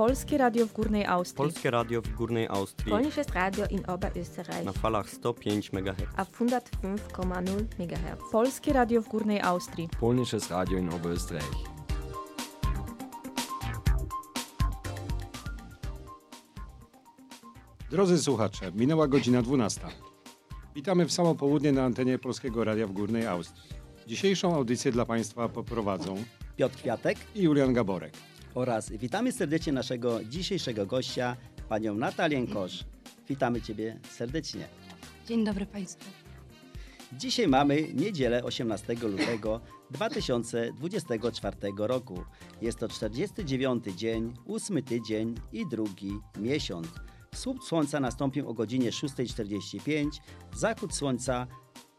Polskie Radio w Górnej Austrii. Polskie Radio w Górnej Austrii Polnisches Radio in Oberösterreich na falach 105 MHz. auf 105,0 MHz. Polskie Radio w Górnej Austrii. Polnisches Radio in Oberösterreich. Drodzy słuchacze, minęła godzina 12. Witamy w samo południe na antenie Polskiego Radia w Górnej Austrii. Dzisiejszą audycję dla Państwa poprowadzą Piotr Kwiatek i Julian Gaborek. Oraz witamy serdecznie naszego dzisiejszego gościa, panią Natalię Kosz. Witamy Ciebie serdecznie. Dzień dobry Państwu. Dzisiaj mamy niedzielę 18 lutego 2024 roku. Jest to 49 dzień, 8 tydzień i drugi miesiąc. Wschód słońca nastąpi o godzinie 6.45, zachód słońca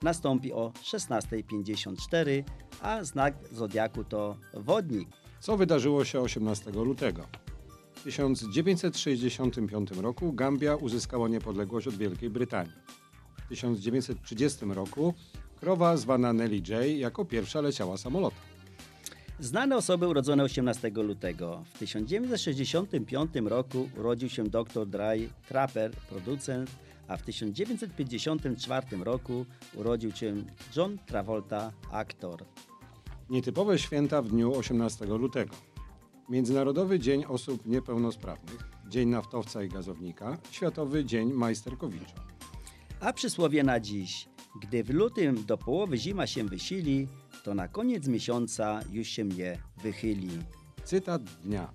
nastąpi o 16.54, a znak zodiaku to wodnik. Co wydarzyło się 18 lutego? W 1965 roku Gambia uzyskała niepodległość od Wielkiej Brytanii. W 1930 roku krowa zwana Nelly J jako pierwsza leciała samolotem. Znane osoby urodzone 18 lutego. W 1965 roku urodził się dr Dry Trapper, producent, a w 1954 roku urodził się John Travolta, aktor. Nietypowe święta w dniu 18 lutego. Międzynarodowy Dzień Osób Niepełnosprawnych, Dzień Naftowca i Gazownika, Światowy Dzień Majsterkowicza. A przysłowie na dziś. Gdy w lutym do połowy zima się wysili, to na koniec miesiąca już się nie wychyli. Cytat dnia.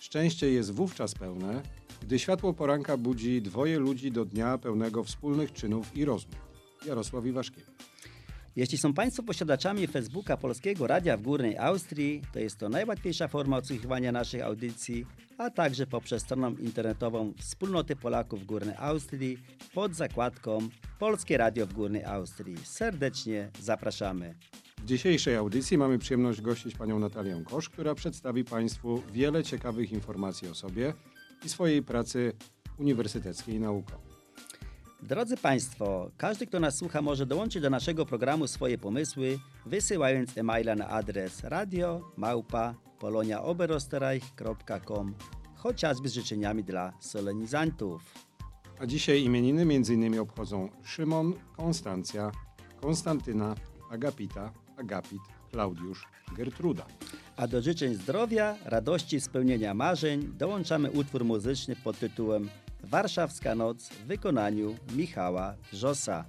Szczęście jest wówczas pełne, gdy światło poranka budzi dwoje ludzi do dnia pełnego wspólnych czynów i rozmów. Jarosław Iwaszkiewicz. Jeśli są Państwo posiadaczami Facebooka Polskiego Radia w Górnej Austrii, to jest to najłatwiejsza forma odsłuchiwania naszych audycji, a także poprzez stronę internetową Wspólnoty Polaków w Górnej Austrii pod zakładką Polskie Radio w Górnej Austrii. Serdecznie zapraszamy. W dzisiejszej audycji mamy przyjemność gościć panią Natalię Kosz, która przedstawi Państwu wiele ciekawych informacji o sobie i swojej pracy uniwersyteckiej naukowej. Drodzy Państwo, każdy, kto nas słucha, może dołączyć do naszego programu swoje pomysły, wysyłając e-maila na adres radio małpa poloniaoberosterreich.com, chociażby z życzeniami dla solenizantów. A dzisiaj imieniny m.in. obchodzą Szymon, Konstancja, Konstantyna, Agapita, Agapit, Klaudiusz, Gertruda. A do życzeń zdrowia, radości, spełnienia marzeń dołączamy utwór muzyczny pod tytułem Warszawska Noc w wykonaniu Michała Wrzosa.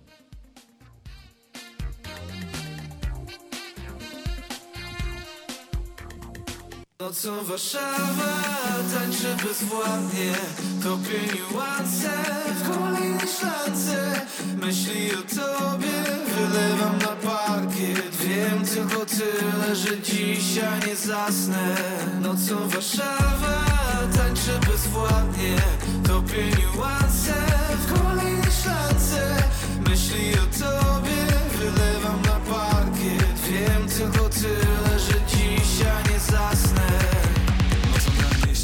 Nocą Warszawa tańczy bezwładnie Topię niuanse w kolejnej szlance Myśli o tobie wylewam na parkiet Wiem tylko tyle, że dzisiaj nie zasnę. Nocą Warszawa tańczy bezwładnie Topię niuanse w kolejnej szlance Myśli o tobie wylewam na parkiet Wiem tylko tyle,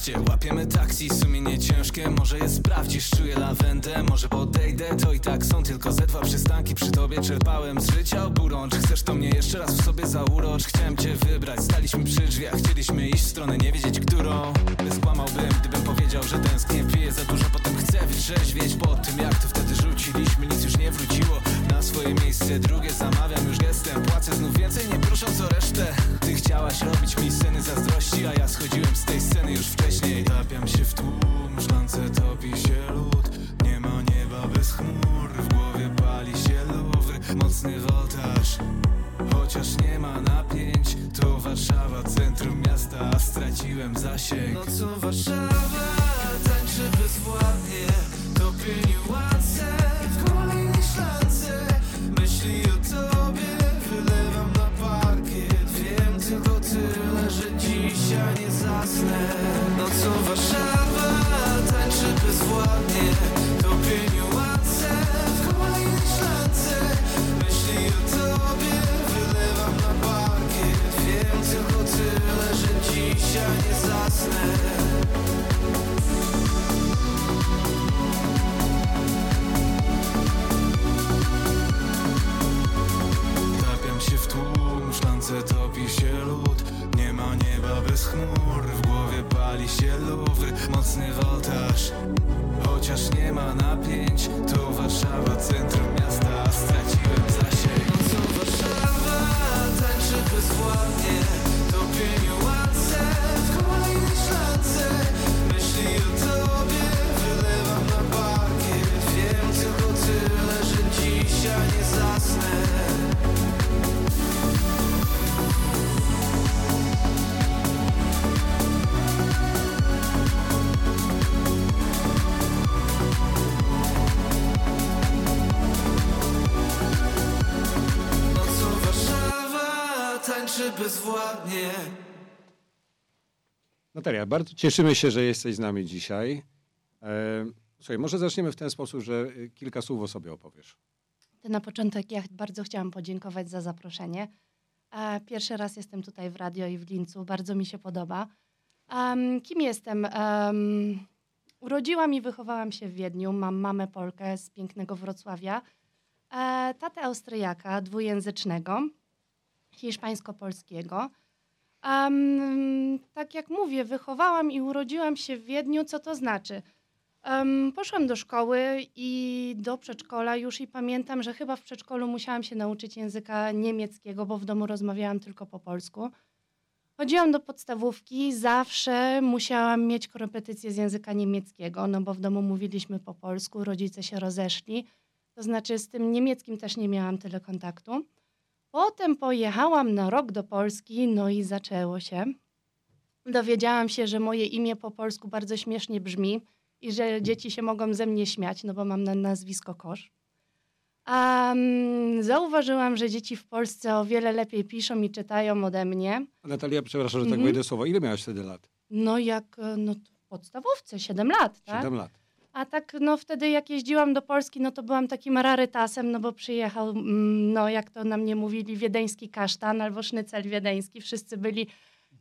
mieście łapiemy taksi, sumienie ciężkie. Może je sprawdzisz, czuję lawendę. Może podejdę, to i tak są tylko ze dwa przystanki. Przy tobie czerpałem z życia oburącz Chcesz to mnie jeszcze raz w sobie zaurocz Chciałem cię wybrać, staliśmy przy drzwiach. Chcieliśmy iść w stronę, nie wiedzieć którą. Skłamałbym, gdybym powiedział, że tęsknię. Piję za dużo, potem chcę wytrzeźwieć Po tym jak to wtedy rzuciliśmy, nic już nie wróciło swoje miejsce, drugie zamawiam już gestem Płacę znów więcej, nie prosząc o resztę. Ty chciałaś robić mi sceny zazdrości A ja schodziłem z tej sceny już wcześniej. Tapiam się w tłum, szklance topi się lód. Nie ma nieba bez chmur W głowie pali się luwr Mocny woltaż Chociaż nie ma napięć. To Warszawa, centrum miasta a Straciłem zasięg. Nocą Warszawa tańczy bezwładnie. Niuanse w Nocą Warszawa tańczy bezwładnie. Topię niuanse w kolejnej szlance. Myśli o tobie wylewam na parkiet Wiem tylko tyle, że dzisiaj nie zasnę. Tapiam się w tłum, szklance topi się lód bez chmur, w głowie pali się Louvre Mocny woltaż. Chociaż nie ma napięć To Warszawa, centrum miasta. Straciłem zasięg. Nocą Warszawa tańczy bezwładnie. Topie niuanse w kolejnej szlance. Myśli o tobie wylewam na parkiet. Wiem tylko tyle, że dzisiaj nie zasnę bezwładnie Natalia, bardzo cieszymy się, że jesteś z nami dzisiaj. E, Słuchaj, może zaczniemy w ten sposób, że y, kilka słów o sobie opowiesz. To na początek ja bardzo chciałam podziękować za zaproszenie. E, Pierwszy raz jestem tutaj w radio i w Lincu. Bardzo mi się podoba. Kim jestem? Em, urodziłam i wychowałam się w Wiedniu. Mam mamę Polkę z pięknego Wrocławia. E, tatę Austriaka, dwujęzycznego, hiszpańsko-polskiego. Em, tak jak mówię, wychowałam i urodziłam się w Wiedniu. Co to znaczy? Em, poszłam do szkoły i do przedszkola już i pamiętam, że chyba w przedszkolu musiałam się nauczyć języka niemieckiego, bo w domu rozmawiałam tylko po polsku. Chodziłam do podstawówki, zawsze musiałam mieć korepetycję z języka niemieckiego, no bo w domu mówiliśmy po polsku, rodzice się rozeszli. To znaczy z tym niemieckim też nie miałam tyle kontaktu. Potem pojechałam na rok do Polski, no i zaczęło się. Dowiedziałam się, że moje imię po polsku bardzo śmiesznie brzmi i że dzieci się mogą ze mnie śmiać, no bo mam na nazwisko Kosz. Um, zauważyłam, że dzieci w Polsce o wiele lepiej piszą i czytają ode mnie. Natalia, przepraszam, że tak Mhm. wejdę w słowo. Ile miałaś wtedy lat? No jak e, no, w podstawówce, 7 lat, tak? Siedem lat. A tak, no wtedy jak jeździłam do Polski, no to byłam takim rarytasem, no bo przyjechał, mm, no jak to na mnie mówili, wiedeński kasztan albo sznycel wiedeński. Wszyscy byli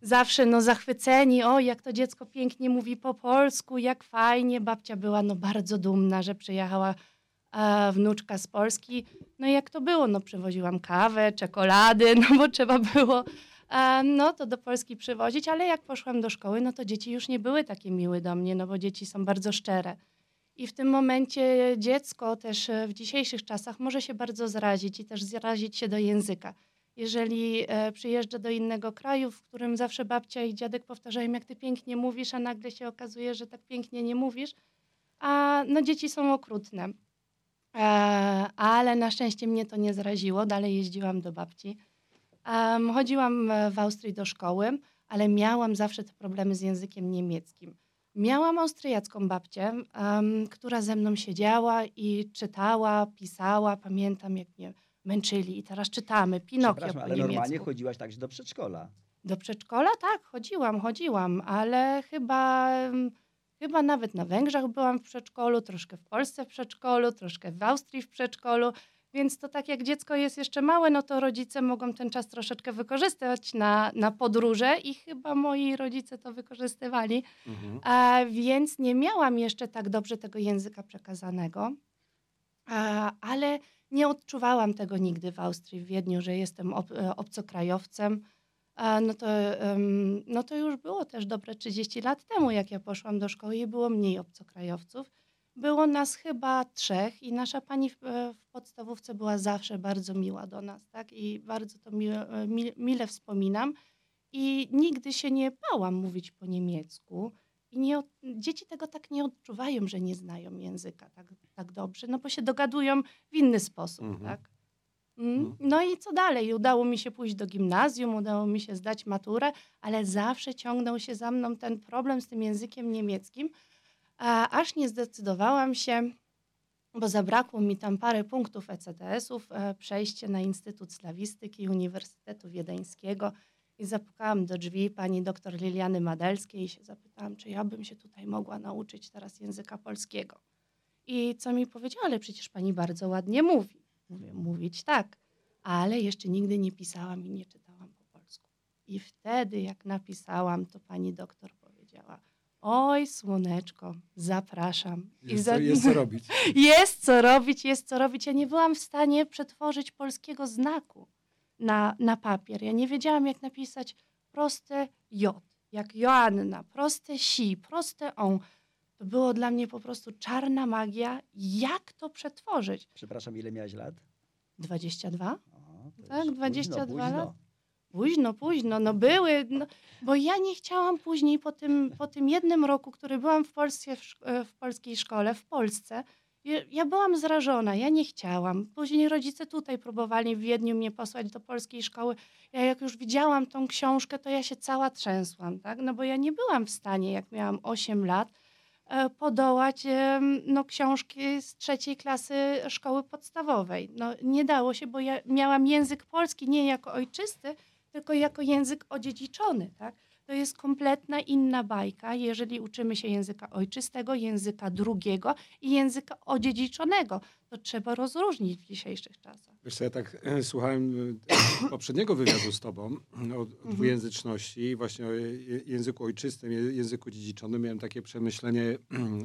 zawsze no zachwyceni, o jak to dziecko pięknie mówi po polsku, jak fajnie. Babcia była no bardzo dumna, że przyjechała e, wnuczka z Polski. No i jak to było? No przywoziłam kawę, czekolady, no bo trzeba było e, no to do Polski przywozić, ale jak poszłam do szkoły, no to dzieci już nie były takie miłe do mnie, no bo dzieci są bardzo szczere. I w tym momencie dziecko też e, w dzisiejszych czasach może się bardzo zrazić i też zrazić się do języka. Jeżeli e, przyjeżdża do innego kraju, w którym zawsze babcia i dziadek powtarzają, jak ty pięknie mówisz, a nagle się okazuje, że tak pięknie nie mówisz, a no dzieci są okrutne. E, ale na szczęście mnie to nie zraziło, dalej jeździłam do babci. Chodziłam w Austrii do szkoły, ale miałam zawsze te problemy z językiem niemieckim. Miałam austriacką babcię, em, która ze mną siedziała i czytała, pisała. Pamiętam, jak mnie męczyli. I teraz czytamy Pinokio po ale normalnie niemiecku. chodziłaś także do przedszkola. Do przedszkola? Tak, chodziłam, chodziłam, ale chyba, chyba nawet na Węgrzech byłam w przedszkolu, troszkę w Polsce w przedszkolu, troszkę w Austrii w przedszkolu. Więc to tak jak dziecko jest jeszcze małe, no to rodzice mogą ten czas troszeczkę wykorzystywać na, na podróże i chyba moi rodzice to wykorzystywali. Mhm. Więc nie miałam jeszcze tak dobrze tego języka przekazanego, ale nie odczuwałam tego nigdy w Austrii, w Wiedniu, że jestem ob, e, obcokrajowcem. No, to, no to już było też dobre 30 lat temu, jak ja poszłam do szkoły i było mniej obcokrajowców. Było nas chyba trzech i nasza pani w, e, w podstawówce była zawsze bardzo miła do nas, tak? I bardzo to mile, e, mi- mile wspominam. I nigdy się nie bałam mówić po niemiecku. I nie, dzieci tego tak nie odczuwają, że nie znają języka tak, tak dobrze, no bo się dogadują w inny sposób, Mhm. tak? Mm. Mhm. No i co dalej? Udało mi się pójść do gimnazjum, udało mi się zdać maturę, ale zawsze ciągnął się za mną ten problem z tym językiem niemieckim, aż nie zdecydowałam się, bo zabrakło mi tam parę punktów ECTS-ów, e, przejście na Instytut Slawistyki Uniwersytetu Wiedeńskiego i zapukałam do drzwi pani doktor Liliany Madelskiej i się zapytałam, czy ja bym się tutaj mogła nauczyć teraz języka polskiego. I co mi powiedziała, ale przecież pani bardzo ładnie mówi. Mówię, mówić tak, ale jeszcze nigdy nie pisałam i nie czytałam po polsku. I wtedy, jak napisałam, to pani doktor powiedziała, oj słoneczko, zapraszam. I Jest, za- co, jest co robić. jest co robić, jest co robić. Ja nie byłam w stanie przetworzyć polskiego znaku na, na papier. Ja nie wiedziałam, jak napisać proste J. jak Joanna, proste si, proste on. To było dla mnie po prostu czarna magia. Jak to przetworzyć? Przepraszam, ile miałeś lat? 22? O, Tak, już 22 późno, lat. Późno. Późno, no były, no, bo ja nie chciałam później po tym, po tym jednym roku, który byłam w, Polsce, w, e, polskiej szkole, w Polsce, ja, byłam zrażona, ja nie chciałam. Później rodzice tutaj próbowali w Wiedniu mnie posłać do polskiej szkoły. Ja jak już widziałam tą książkę, to ja się cała trzęsłam, tak? No bo ja nie byłam w stanie, jak miałam 8 lat, e, podołać no, książki z trzeciej klasy szkoły podstawowej. No, nie dało się, bo ja miałam język polski nie jako ojczysty, tylko jako język odziedziczony. Tak? To jest kompletna inna bajka, jeżeli uczymy się języka ojczystego, języka drugiego i języka odziedziczonego. To trzeba rozróżnić w dzisiejszych czasach. Wiesz co, ja tak e, słuchałem e, poprzedniego wywiadu z tobą o, dwujęzyczności, właśnie o języku ojczystym, języku dziedziczonym. Miałem takie przemyślenie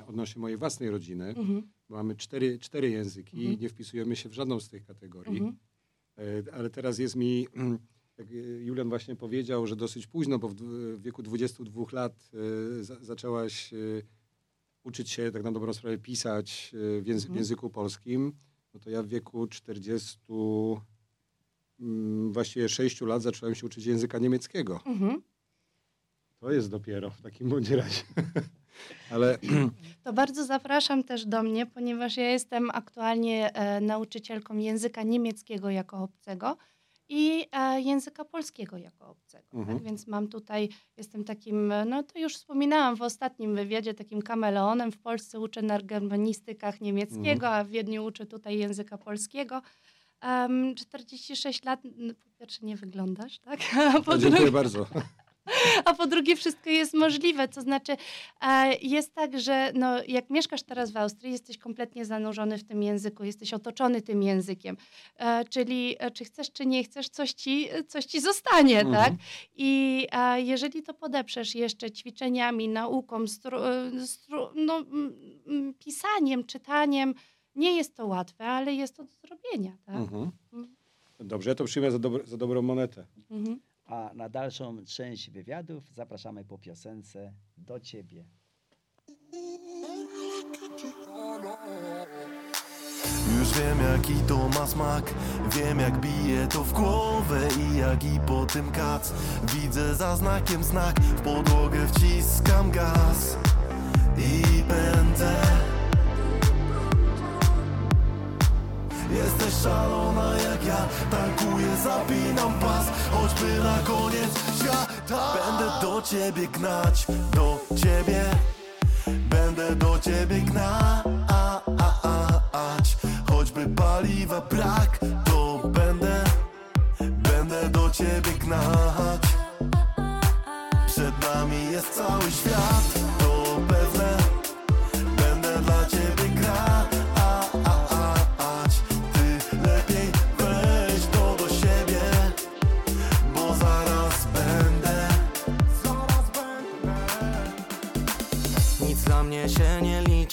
odnośnie mojej własnej rodziny. Mhm. Mamy cztery, cztery języki i Mhm. nie wpisujemy się w żadną z tych kategorii. Mhm. E, Ale teraz jest mi, jak e, Julian właśnie powiedział, że dosyć późno, bo w, wieku 22 lat za, zaczęłaś e, uczyć się tak na dobrą sprawę pisać w, języ, w Mhm. języku polskim. No to ja w wieku 40, mm, właściwie 6 lat zacząłem się uczyć języka niemieckiego. Mhm. To jest dopiero w takim bądź razie. Ale To bardzo zapraszam też do mnie, ponieważ ja jestem aktualnie e, nauczycielką języka niemieckiego jako obcego i e, języka polskiego jako obcego. Mhm. Tak? Więc mam tutaj, jestem takim, no to już wspominałam w ostatnim wywiadzie, takim kameleonem. W Polsce uczę na germanistykach niemieckiego, a w Wiedniu uczę tutaj języka polskiego. Em, 46 lat, no, po pierwsze nie wyglądasz, tak? Po dziękuję drugie, bardzo. a po drugie wszystko jest możliwe. To znaczy e, jest tak, że no, jak mieszkasz teraz w Austrii, jesteś kompletnie zanurzony w tym języku, jesteś otoczony tym językiem. E, czyli e, czy chcesz, czy nie chcesz, coś ci, coś ci zostanie, Mhm. tak? I jeżeli to podeprzesz jeszcze ćwiczeniami, nauką, stru, stru, no, pisaniem, czytaniem, nie jest to łatwe, ale jest to do zrobienia, tak? Mhm. Mhm. Dobrze, ja to przyjmę za, dobro, za dobrą monetę. Mhm. A na dalszą część wywiadów zapraszamy po piosence do ciebie. Już wiem jaki to ma smak. Wiem jak bije to w głowę I jak i po tym kac. Widzę za znakiem znak. W podłogę wciskam gaz do ciebie gnać Do ciebie. Będę do ciebie gnać. Choćby paliwa brak To będę Będę do ciebie gnać. Przed nami jest cały świat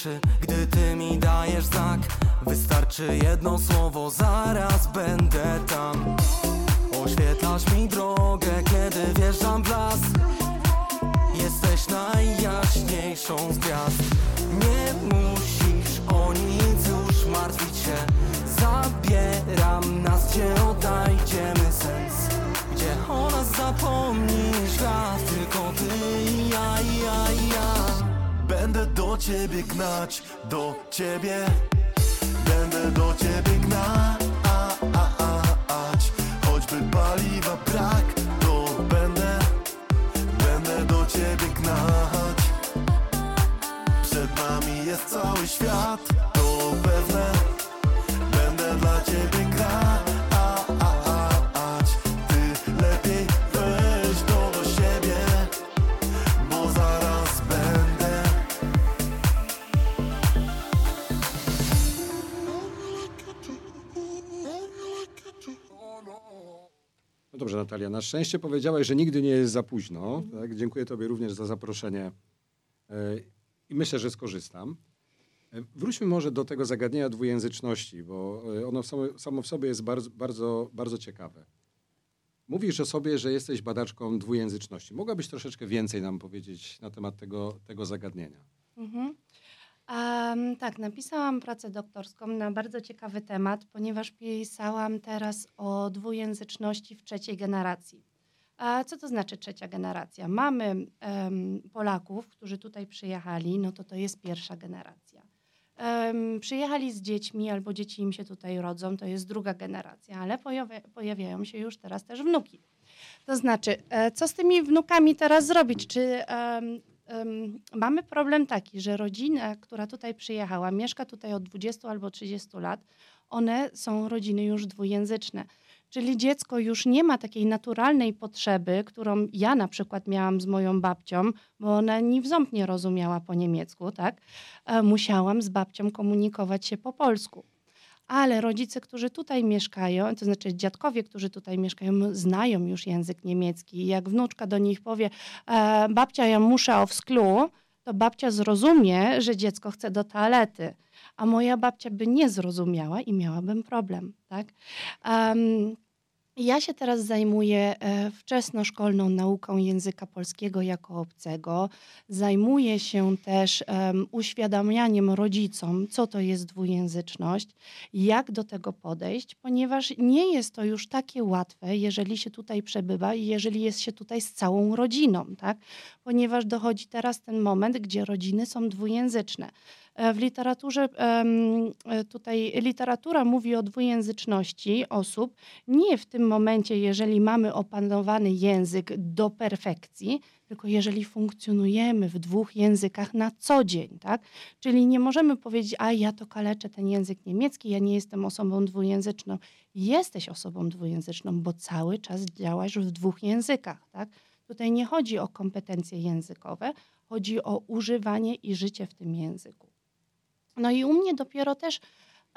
nie liczy, gdy ty mi dajesz znak Wystarczy jedno słowo, zaraz będę tam. Oświetlasz mi drogę, kiedy wjeżdżam w las. Jesteś najjaśniejszą z gwiazd. Nie musisz o nic już martwić się. Zabieram nas, gdzie odnajdziemy sens. Gdzie o nas zapomni świat Tylko ty i ja, i ja, i ja Będę do ciebie gnać, do ciebie. Będę do ciebie gnać. Choćby paliwa brak To będę, będę do ciebie gnać. Przed nami jest cały świat No dobrze, Natalia, na szczęście powiedziałaś, że nigdy nie jest za późno. Tak? Dziękuję Tobie również za zaproszenie e, i myślę, że skorzystam. E, Wróćmy może do tego zagadnienia dwujęzyczności, bo e, ono samo, w sobie jest bardzo, bardzo, bardzo ciekawe. Mówisz o sobie, że jesteś badaczką dwujęzyczności. Mogłabyś troszeczkę więcej nam powiedzieć na temat tego, tego zagadnienia? Mhm. Um, tak, napisałam pracę doktorską na bardzo ciekawy temat, ponieważ pisałam teraz o dwujęzyczności w trzeciej generacji. A co to znaczy trzecia generacja? Mamy um, Polaków, którzy tutaj przyjechali, no to to jest pierwsza generacja. Um, przyjechali z dziećmi albo dzieci im się tutaj rodzą, to jest druga generacja, ale pojawia, pojawiają się już teraz też wnuki. To znaczy, e, co z tymi wnukami teraz zrobić? Czy um, mamy problem taki, że rodzina, która tutaj przyjechała, mieszka tutaj od 20 albo 30 lat, one są rodziny już dwujęzyczne. Czyli dziecko już nie ma takiej naturalnej potrzeby, którą ja na przykład miałam z moją babcią, bo ona ni w ząb nie rozumiała po niemiecku, tak? E, musiałam z babcią komunikować się po polsku. Ale rodzice, którzy tutaj mieszkają, to znaczy dziadkowie, którzy tutaj mieszkają, znają już język niemiecki. Jak wnuczka do nich powie, e, babcia, ja muszę o sklu, to babcia zrozumie, że dziecko chce do toalety a moja babcia by nie zrozumiała i miałabym problem. Tak? Um, ja się teraz zajmuję e, wczesnoszkolną nauką języka polskiego jako obcego. Zajmuję się też um, uświadamianiem rodzicom, co to jest dwujęzyczność, jak do tego podejść, ponieważ nie jest to już takie łatwe, jeżeli się tutaj przebywa i jeżeli jest się tutaj z całą rodziną, tak? ponieważ dochodzi teraz ten moment, gdzie rodziny są dwujęzyczne. E, w literaturze, e, tutaj literatura mówi o dwujęzyczności osób nie w tym momencie, jeżeli mamy opanowany język do perfekcji, tylko jeżeli funkcjonujemy w dwóch językach na co dzień, tak? Czyli nie możemy powiedzieć, a ja to kaleczę ten język niemiecki, ja nie jestem osobą dwujęzyczną. Jesteś osobą dwujęzyczną, bo cały czas działasz w dwóch językach, tak? Tutaj nie chodzi o kompetencje językowe, chodzi o używanie i życie w tym języku. No i u mnie dopiero też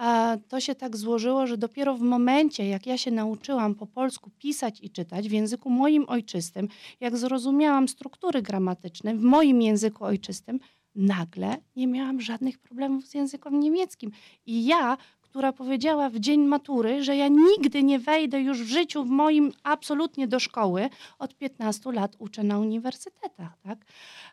a to się tak złożyło, że dopiero w momencie, jak ja się nauczyłam po polsku pisać i czytać w języku moim ojczystym, jak zrozumiałam struktury gramatyczne w moim języku ojczystym, nagle nie miałam żadnych problemów z językiem niemieckim. I ja która powiedziała w dzień matury, że ja nigdy nie wejdę już w życiu w moim absolutnie do szkoły. Od 15 lat uczę na uniwersytetach. Tak?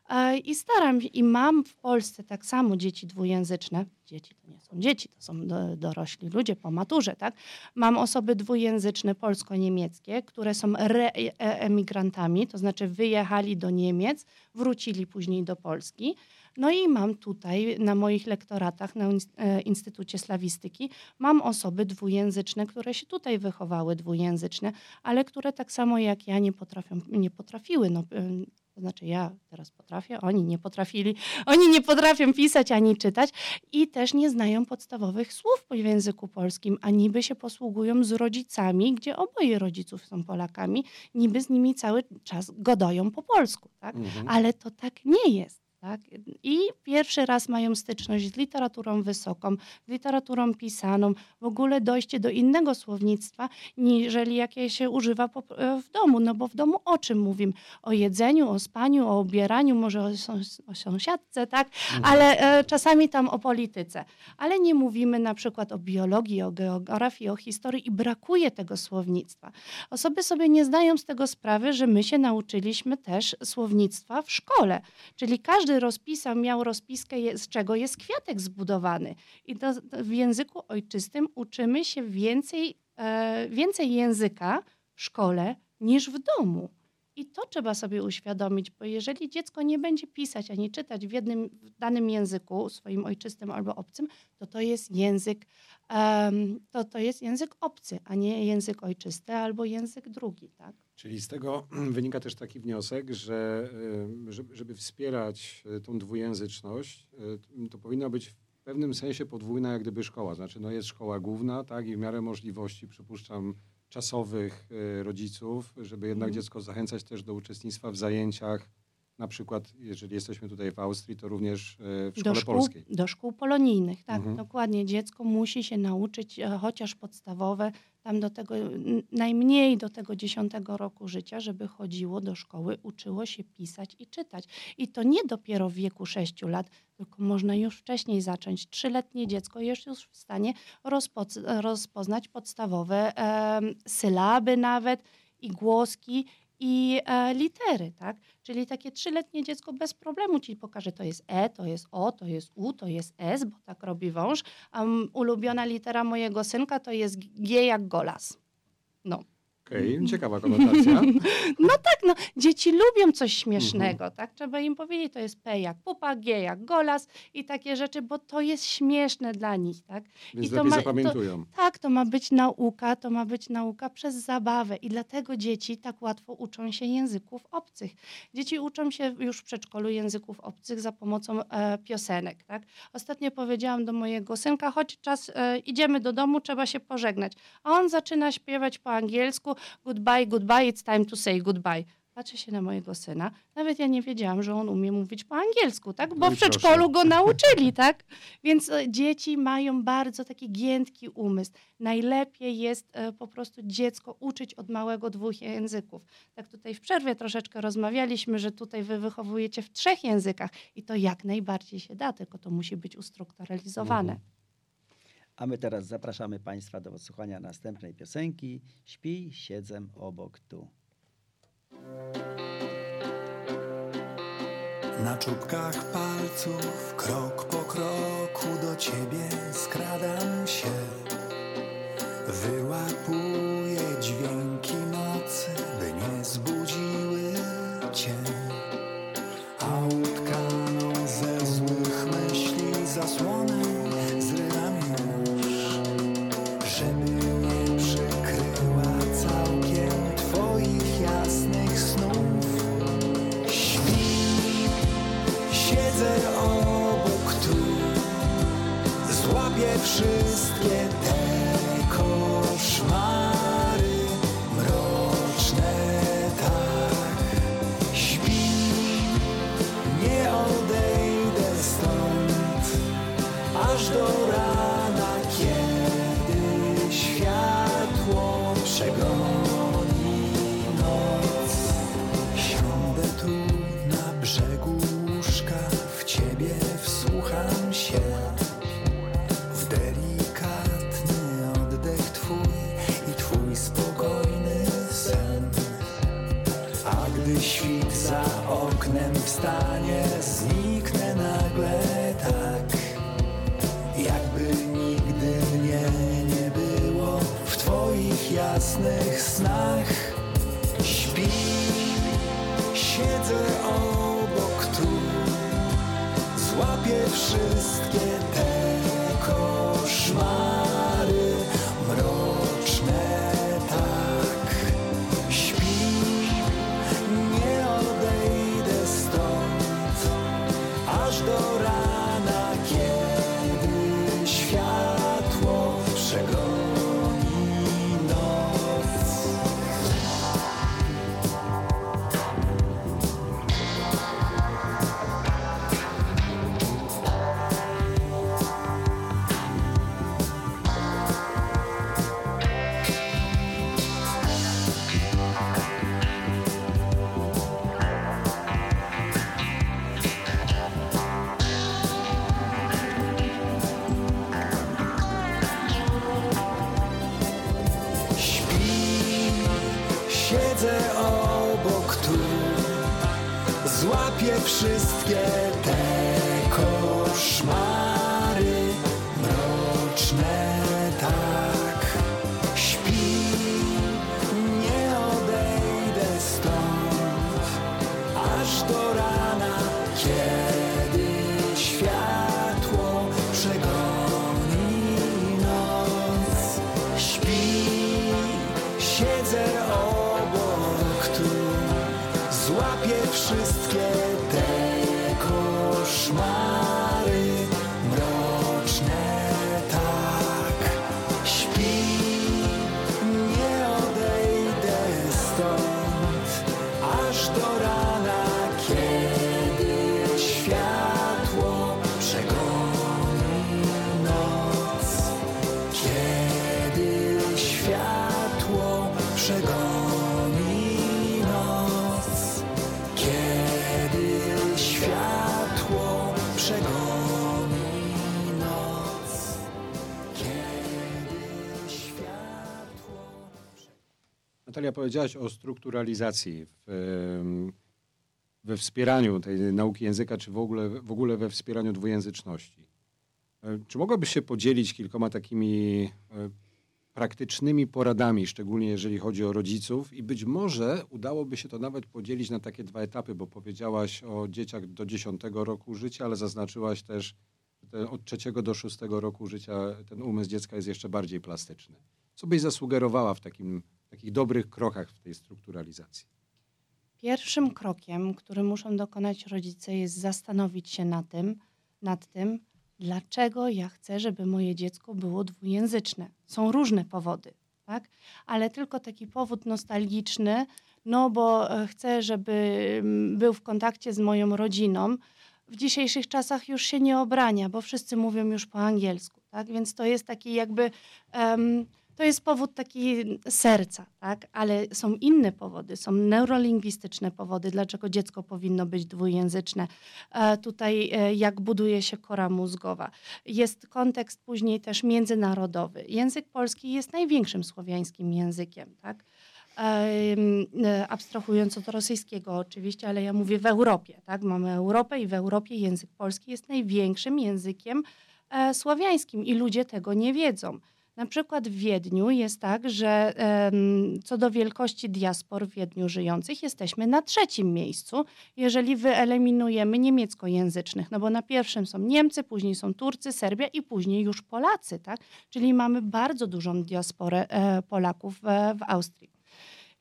E, I staram się, i mam w Polsce tak samo dzieci dwujęzyczne. Dzieci to nie są dzieci, to są do, dorośli ludzie po maturze. Tak? Mam osoby dwujęzyczne polsko-niemieckie, które są reemigrantami, to znaczy wyjechali do Niemiec, wrócili później do Polski. No i mam tutaj na moich lektoratach na e, Instytucie Slawistyki, mam osoby dwujęzyczne, które się tutaj wychowały dwujęzyczne, ale które tak samo jak ja nie, potrafią, nie potrafiły. No, to znaczy ja teraz potrafię, oni nie potrafili, oni nie potrafią pisać ani czytać i też nie znają podstawowych słów w języku polskim, a niby się posługują z rodzicami, gdzie oboje rodziców są Polakami, niby z nimi cały czas godają po polsku, tak? Mhm. Ale to tak nie jest. Tak? I pierwszy raz mają styczność z literaturą wysoką, z literaturą pisaną, w ogóle dojście do innego słownictwa, niżeli jakie się używa e, w domu. No bo w domu o czym mówimy? O jedzeniu, o spaniu, o ubieraniu, może o, o sąsiadce, tak? Mhm. Ale e, czasami tam o polityce. Ale nie mówimy na przykład o biologii, o geografii, o historii i brakuje tego słownictwa. Osoby sobie nie zdają z tego sprawy, że my się nauczyliśmy też słownictwa w szkole, czyli każdy rozpisał, miał rozpiskę, z czego jest kwiatek zbudowany. I to, to w języku ojczystym uczymy się więcej, e, więcej języka w szkole niż w domu. I to trzeba sobie uświadomić, bo jeżeli dziecko nie będzie pisać ani czytać w jednym w danym języku, swoim ojczystym albo obcym, to to jest język, um, to, to jest język obcy, a nie język ojczysty albo język drugi. Tak? Czyli z tego wynika też taki wniosek, że żeby wspierać e, tą dwujęzyczność, e, to powinna być w pewnym sensie podwójna jak gdyby szkoła. Znaczy no jest szkoła główna, tak, i w miarę możliwości, przypuszczam, czasowych e, rodziców, żeby jednak mhm. dziecko zachęcać też do uczestnictwa w zajęciach na przykład, jeżeli jesteśmy tutaj w Austrii, to również w szkole do szkół, polskiej. Do szkół polonijnych, tak, mhm. dokładnie. Dziecko musi się nauczyć chociaż podstawowe tam do tego, najmniej do tego dziesiątego roku życia, żeby chodziło do szkoły, uczyło się pisać i czytać. I to nie dopiero w wieku sześciu lat, tylko można już wcześniej zacząć. Trzyletnie dziecko jest już w stanie rozpo, rozpoznać podstawowe e, sylaby nawet i głoski, i e, litery, tak? Czyli takie trzyletnie dziecko bez problemu ci pokaże, to jest E, to jest O, to jest U, to jest S, bo tak robi wąż, um, ulubiona litera mojego synka to jest G jak golas. No. Okej, ciekawa konotacja. No tak, no, dzieci lubią coś śmiesznego, tak? Trzeba im powiedzieć, to jest P jak pupa, G jak golas i takie rzeczy, bo to jest śmieszne dla nich, tak? Więc I to ma- zapamiętują. Tak, to ma być nauka, to ma być nauka przez zabawę i dlatego dzieci tak łatwo uczą się języków obcych. Dzieci uczą się już w przedszkolu języków obcych za pomocą e, piosenek, tak? Ostatnio powiedziałam do mojego synka, chodź czas, e, idziemy do domu, trzeba się pożegnać. A on zaczyna śpiewać po angielsku, goodbye, goodbye, it's time to say goodbye. Patrzę się na mojego syna. Nawet ja nie wiedziałam, że on umie mówić po angielsku, tak? Bo No w przedszkolu go nauczyli, tak? Więc e, dzieci mają bardzo taki giętki umysł. Najlepiej jest e, po prostu dziecko uczyć od małego dwóch języków. Tak tutaj w przerwie troszeczkę rozmawialiśmy, że tutaj wy wychowujecie w trzech językach i to jak najbardziej się da, tylko to musi być ustrukturalizowane. Mhm. A my teraz zapraszamy Państwa do odsłuchania następnej piosenki Śpi, siedzę obok tu. Na czubkach palców, krok po kroku do ciebie skradam się. Wyłapuję dźwięki Natalia, powiedziałaś o strukturalizacji w, we wspieraniu tej nauki języka, czy w ogóle, w ogóle we wspieraniu dwujęzyczności. E, Czy mogłabyś się podzielić kilkoma takimi e, praktycznymi poradami, szczególnie jeżeli chodzi o rodziców i być może udałoby się to nawet podzielić na takie dwa etapy, bo powiedziałaś o dzieciach do 10 roku życia, ale zaznaczyłaś też, że od trzeciego do szóstego roku życia ten umysł dziecka jest jeszcze bardziej plastyczny. Co byś zasugerowała w takim, takich dobrych krokach w tej strukturalizacji? Pierwszym krokiem, który muszą dokonać rodzice, jest zastanowić się na tym, nad tym, dlaczego ja chcę, żeby moje dziecko było dwujęzyczne. Są różne powody, tak? Ale tylko taki powód nostalgiczny, no bo e, chcę, żeby mm, był w kontakcie z moją rodziną. W dzisiejszych czasach już się nie obrania, bo wszyscy mówią już po angielsku, tak? Więc to jest taki jakby em, to jest powód taki serca, tak? Ale są inne powody, są neurolingwistyczne powody, dlaczego dziecko powinno być dwujęzyczne. E, tutaj e, jak buduje się kora mózgowa. Jest kontekst później też międzynarodowy. Język polski jest największym słowiańskim językiem, tak? E, abstrahując od rosyjskiego oczywiście, ale ja mówię w Europie, tak? Mamy Europę i w Europie język polski jest największym językiem słowiańskim i ludzie tego nie wiedzą. Na przykład w Wiedniu jest tak, że co do wielkości diaspor w Wiedniu żyjących jesteśmy na trzecim miejscu, jeżeli wyeliminujemy niemieckojęzycznych, no bo na pierwszym są Niemcy, później są Turcy, Serbia i później już Polacy, tak? Czyli mamy bardzo dużą diasporę e, Polaków w Austrii.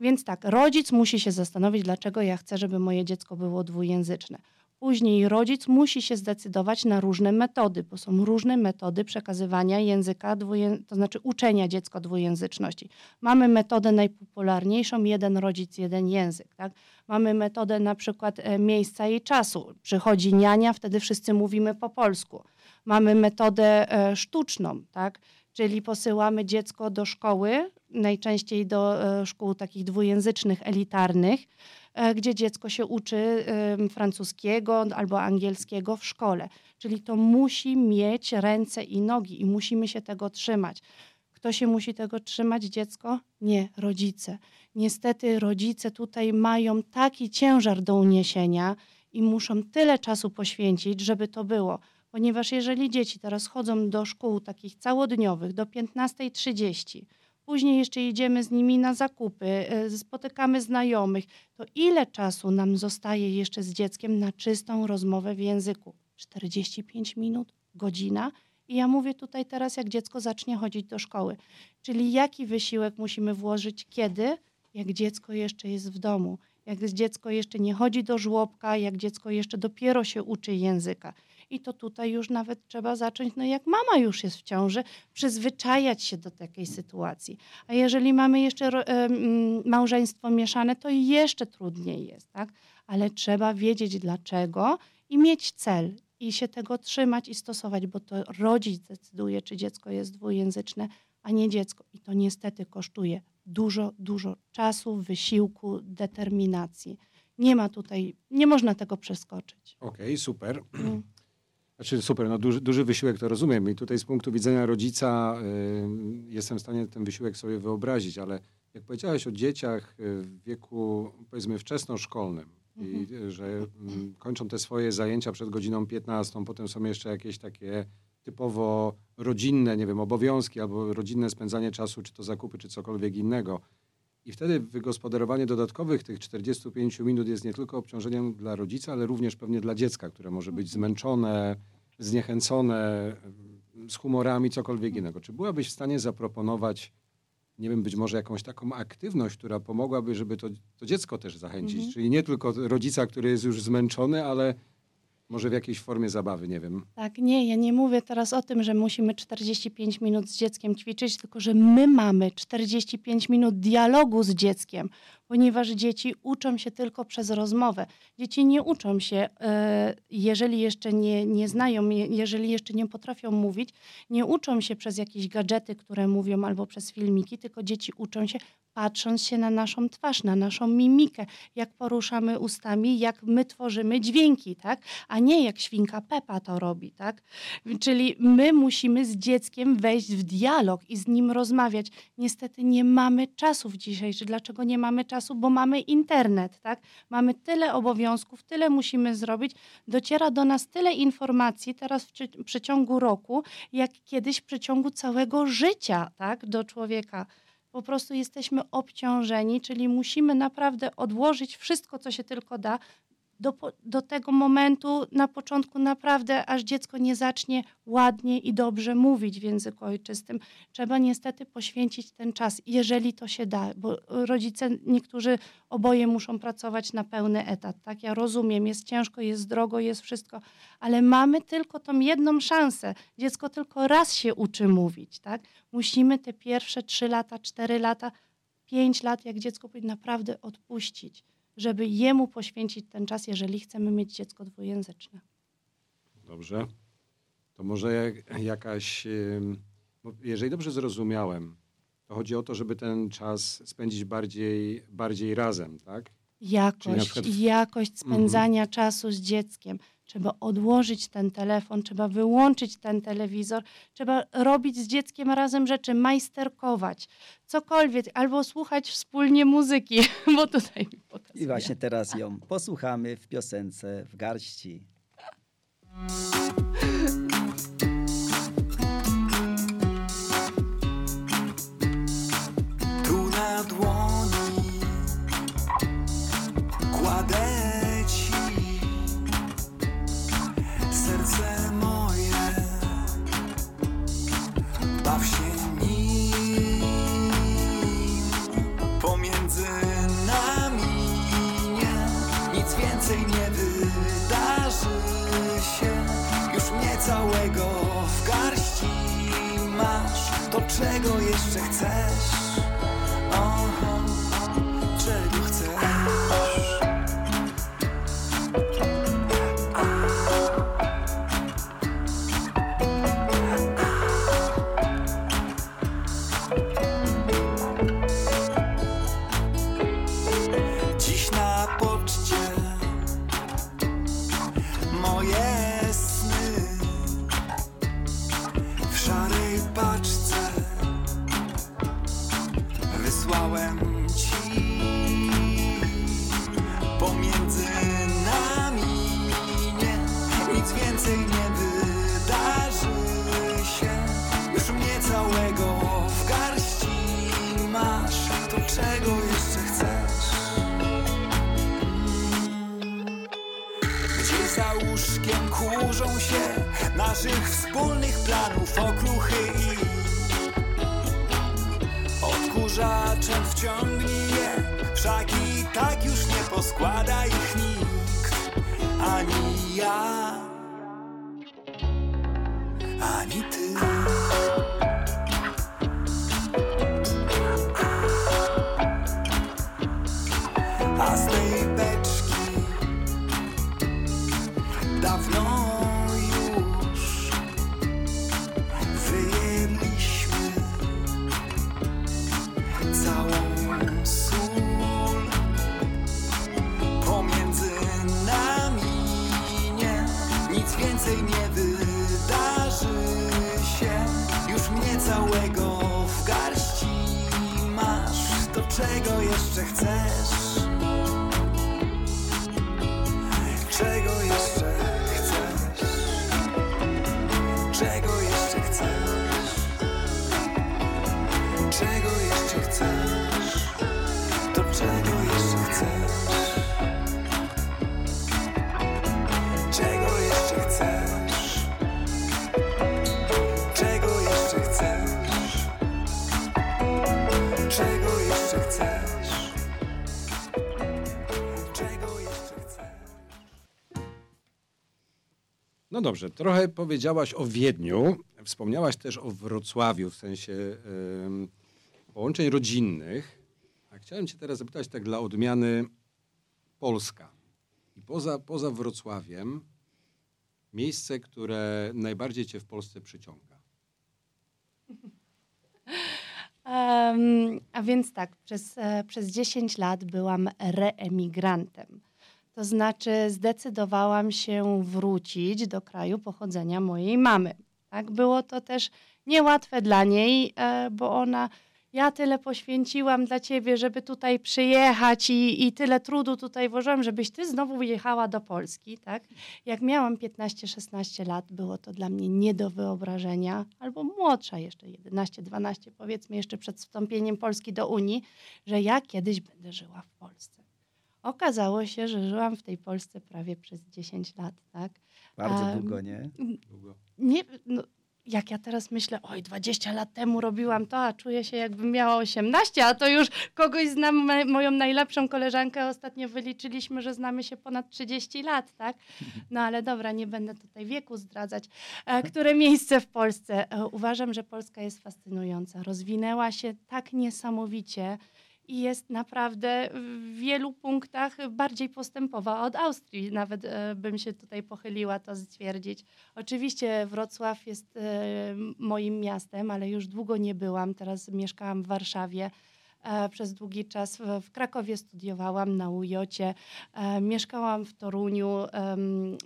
Więc tak, rodzic musi się zastanowić, dlaczego ja chcę, żeby moje dziecko było dwujęzyczne. Później rodzic musi się zdecydować na różne metody, bo są różne metody przekazywania języka, dwuję... to znaczy uczenia dziecka dwujęzyczności. Mamy metodę najpopularniejszą, jeden rodzic, jeden język. Tak? Mamy metodę na przykład e, miejsca i czasu. Przychodzi niania, wtedy wszyscy mówimy po polsku. Mamy metodę e, sztuczną, tak? Czyli posyłamy dziecko do szkoły, najczęściej do e, szkół takich dwujęzycznych, elitarnych, e, gdzie dziecko się uczy francuskiego albo angielskiego w szkole. Czyli to musi mieć ręce i nogi i musimy się tego trzymać. Kto się musi tego trzymać? Dziecko? Nie, rodzice. Niestety rodzice tutaj mają taki ciężar do uniesienia i muszą tyle czasu poświęcić, żeby to było. Ponieważ jeżeli dzieci teraz chodzą do szkół takich całodniowych do 15.30, później jeszcze idziemy z nimi na zakupy, e, spotykamy znajomych, to ile czasu nam zostaje jeszcze z dzieckiem na czystą rozmowę w języku? 45 minut, godzina? I ja mówię tutaj teraz, jak dziecko zacznie chodzić do szkoły. Czyli jaki wysiłek musimy włożyć kiedy? Jak dziecko jeszcze jest w domu, jak dziecko jeszcze nie chodzi do żłobka, jak dziecko jeszcze dopiero się uczy języka. I to tutaj już nawet trzeba zacząć, no jak mama już jest w ciąży, przyzwyczajać się do takiej sytuacji. A jeżeli mamy jeszcze małżeństwo mieszane, to jeszcze trudniej jest, tak? Ale trzeba wiedzieć dlaczego i mieć cel i się tego trzymać i stosować, bo to rodzic decyduje, czy dziecko jest dwujęzyczne, a nie dziecko. I to niestety kosztuje dużo, dużo czasu, wysiłku, determinacji. Nie ma tutaj, nie można tego przeskoczyć. Okej, super. Znaczy super, no duży, duży wysiłek to rozumiem i tutaj z punktu widzenia rodzica y, jestem w stanie ten wysiłek sobie wyobrazić, ale jak powiedziałeś o dzieciach y, w wieku powiedzmy wczesnoszkolnym i y, że mm, kończą te swoje zajęcia przed godziną 15, potem są jeszcze jakieś takie typowo rodzinne, nie wiem, obowiązki albo rodzinne spędzanie czasu, czy to zakupy, czy cokolwiek innego. I wtedy wygospodarowanie dodatkowych tych 45 minut jest nie tylko obciążeniem dla rodzica, ale również pewnie dla dziecka, które może być zmęczone, zniechęcone, z humorami, cokolwiek innego. Czy byłabyś w stanie zaproponować, nie wiem, być może jakąś taką aktywność, która pomogłaby, żeby to, to dziecko też zachęcić? Mhm. Czyli nie tylko rodzica, który jest już zmęczony, ale może w jakiejś formie zabawy, nie wiem. Tak, nie, ja nie mówię teraz o tym, że musimy 45 minut z dzieckiem ćwiczyć, tylko że my mamy 45 minut dialogu z dzieckiem, ponieważ dzieci uczą się tylko przez rozmowę. Dzieci nie uczą się, e, jeżeli jeszcze nie, nie znają, je- jeżeli jeszcze nie potrafią mówić, nie uczą się przez jakieś gadżety, które mówią, albo przez filmiki, tylko dzieci uczą się patrząc się na naszą twarz, na naszą mimikę, jak poruszamy ustami, jak my tworzymy dźwięki, tak? A nie jak świnka Pepa to robi, tak? Czyli my musimy z dzieckiem wejść w dialog i z nim rozmawiać. Niestety nie mamy czasu w dzisiejszy. Dlaczego nie mamy czasu? Bo mamy internet, tak? Mamy tyle obowiązków, tyle musimy zrobić. Dociera do nas tyle informacji teraz w przeciągu roku, jak kiedyś w przeciągu całego życia, tak? Do człowieka. Po prostu jesteśmy obciążeni, czyli musimy naprawdę odłożyć wszystko, co się tylko da, do, do tego momentu na początku naprawdę, aż dziecko nie zacznie ładnie i dobrze mówić w języku ojczystym. Trzeba niestety poświęcić ten czas, jeżeli to się da, bo rodzice niektórzy oboje muszą pracować na pełny etat. Tak, ja rozumiem, jest ciężko, jest drogo, jest wszystko, ale mamy tylko tą jedną szansę. Dziecko tylko raz się uczy mówić, tak? Musimy te pierwsze trzy lata, cztery lata, pięć lat, jak dziecko powinno naprawdę odpuścić żeby jemu poświęcić ten czas, jeżeli chcemy mieć dziecko dwujęzyczne. Dobrze. To może jak, jakaś, jeżeli dobrze zrozumiałem, to chodzi o to, żeby ten czas spędzić bardziej, bardziej razem, tak? Jakość, przykład- jakość spędzania czasu z dzieckiem. Trzeba odłożyć ten telefon, trzeba wyłączyć ten telewizor, trzeba robić z dzieckiem razem rzeczy, majsterkować, cokolwiek, albo słuchać wspólnie muzyki, bo tutaj mi pokazuje. I właśnie teraz ją posłuchamy w piosence w garści. Czego jeszcze chcesz? Naszych wspólnych planów okruchy i Odkurzaczem wciągnij je. Wszak i tak już nie poskłada ich nikt Ani ja Ani ty jeszcze chcesz dobrze, trochę powiedziałaś o Wiedniu, wspomniałaś też o Wrocławiu w sensie połączeń rodzinnych. A chciałem cię teraz zapytać tak dla odmiany Polska. I poza, poza Wrocławiem miejsce, które najbardziej cię w Polsce przyciąga. Em, a więc tak, przez, e, przez 10 lat byłam reemigrantem. To znaczy zdecydowałam się wrócić do kraju pochodzenia mojej mamy. Tak? Było to też niełatwe dla niej, e, bo ona, ja tyle poświęciłam dla ciebie, żeby tutaj przyjechać i, i tyle trudu tutaj włożyłam, żebyś ty znowu jechała do Polski. Tak? Jak miałam 15-16 lat, było to dla mnie nie do wyobrażenia, albo młodsza jeszcze, 11-12 powiedzmy, jeszcze przed wstąpieniem Polski do Unii, że ja kiedyś będę żyła w Polsce. Okazało się, że żyłam w tej Polsce prawie przez 10 lat, tak? Bardzo Em, długo, nie? Długo. Nie, no, jak ja teraz myślę, oj, 20 lat temu robiłam to, a czuję się jakbym miała 18, a to już kogoś znam, moją najlepszą koleżankę ostatnio wyliczyliśmy, że znamy się ponad 30 lat, tak? No ale dobra, nie będę tutaj wieku zdradzać. E, które miejsce w Polsce? E, uważam, że Polska jest fascynująca. Rozwinęła się tak niesamowicie i jest naprawdę w wielu punktach bardziej postępowa od Austrii. Nawet e, bym się tutaj pochyliła to stwierdzić. Oczywiście Wrocław jest e, moim miastem, ale już długo nie byłam. Teraz mieszkałam w Warszawie. E, Przez długi czas w, Krakowie studiowałam na UJ-cie. E, mieszkałam w Toruniu.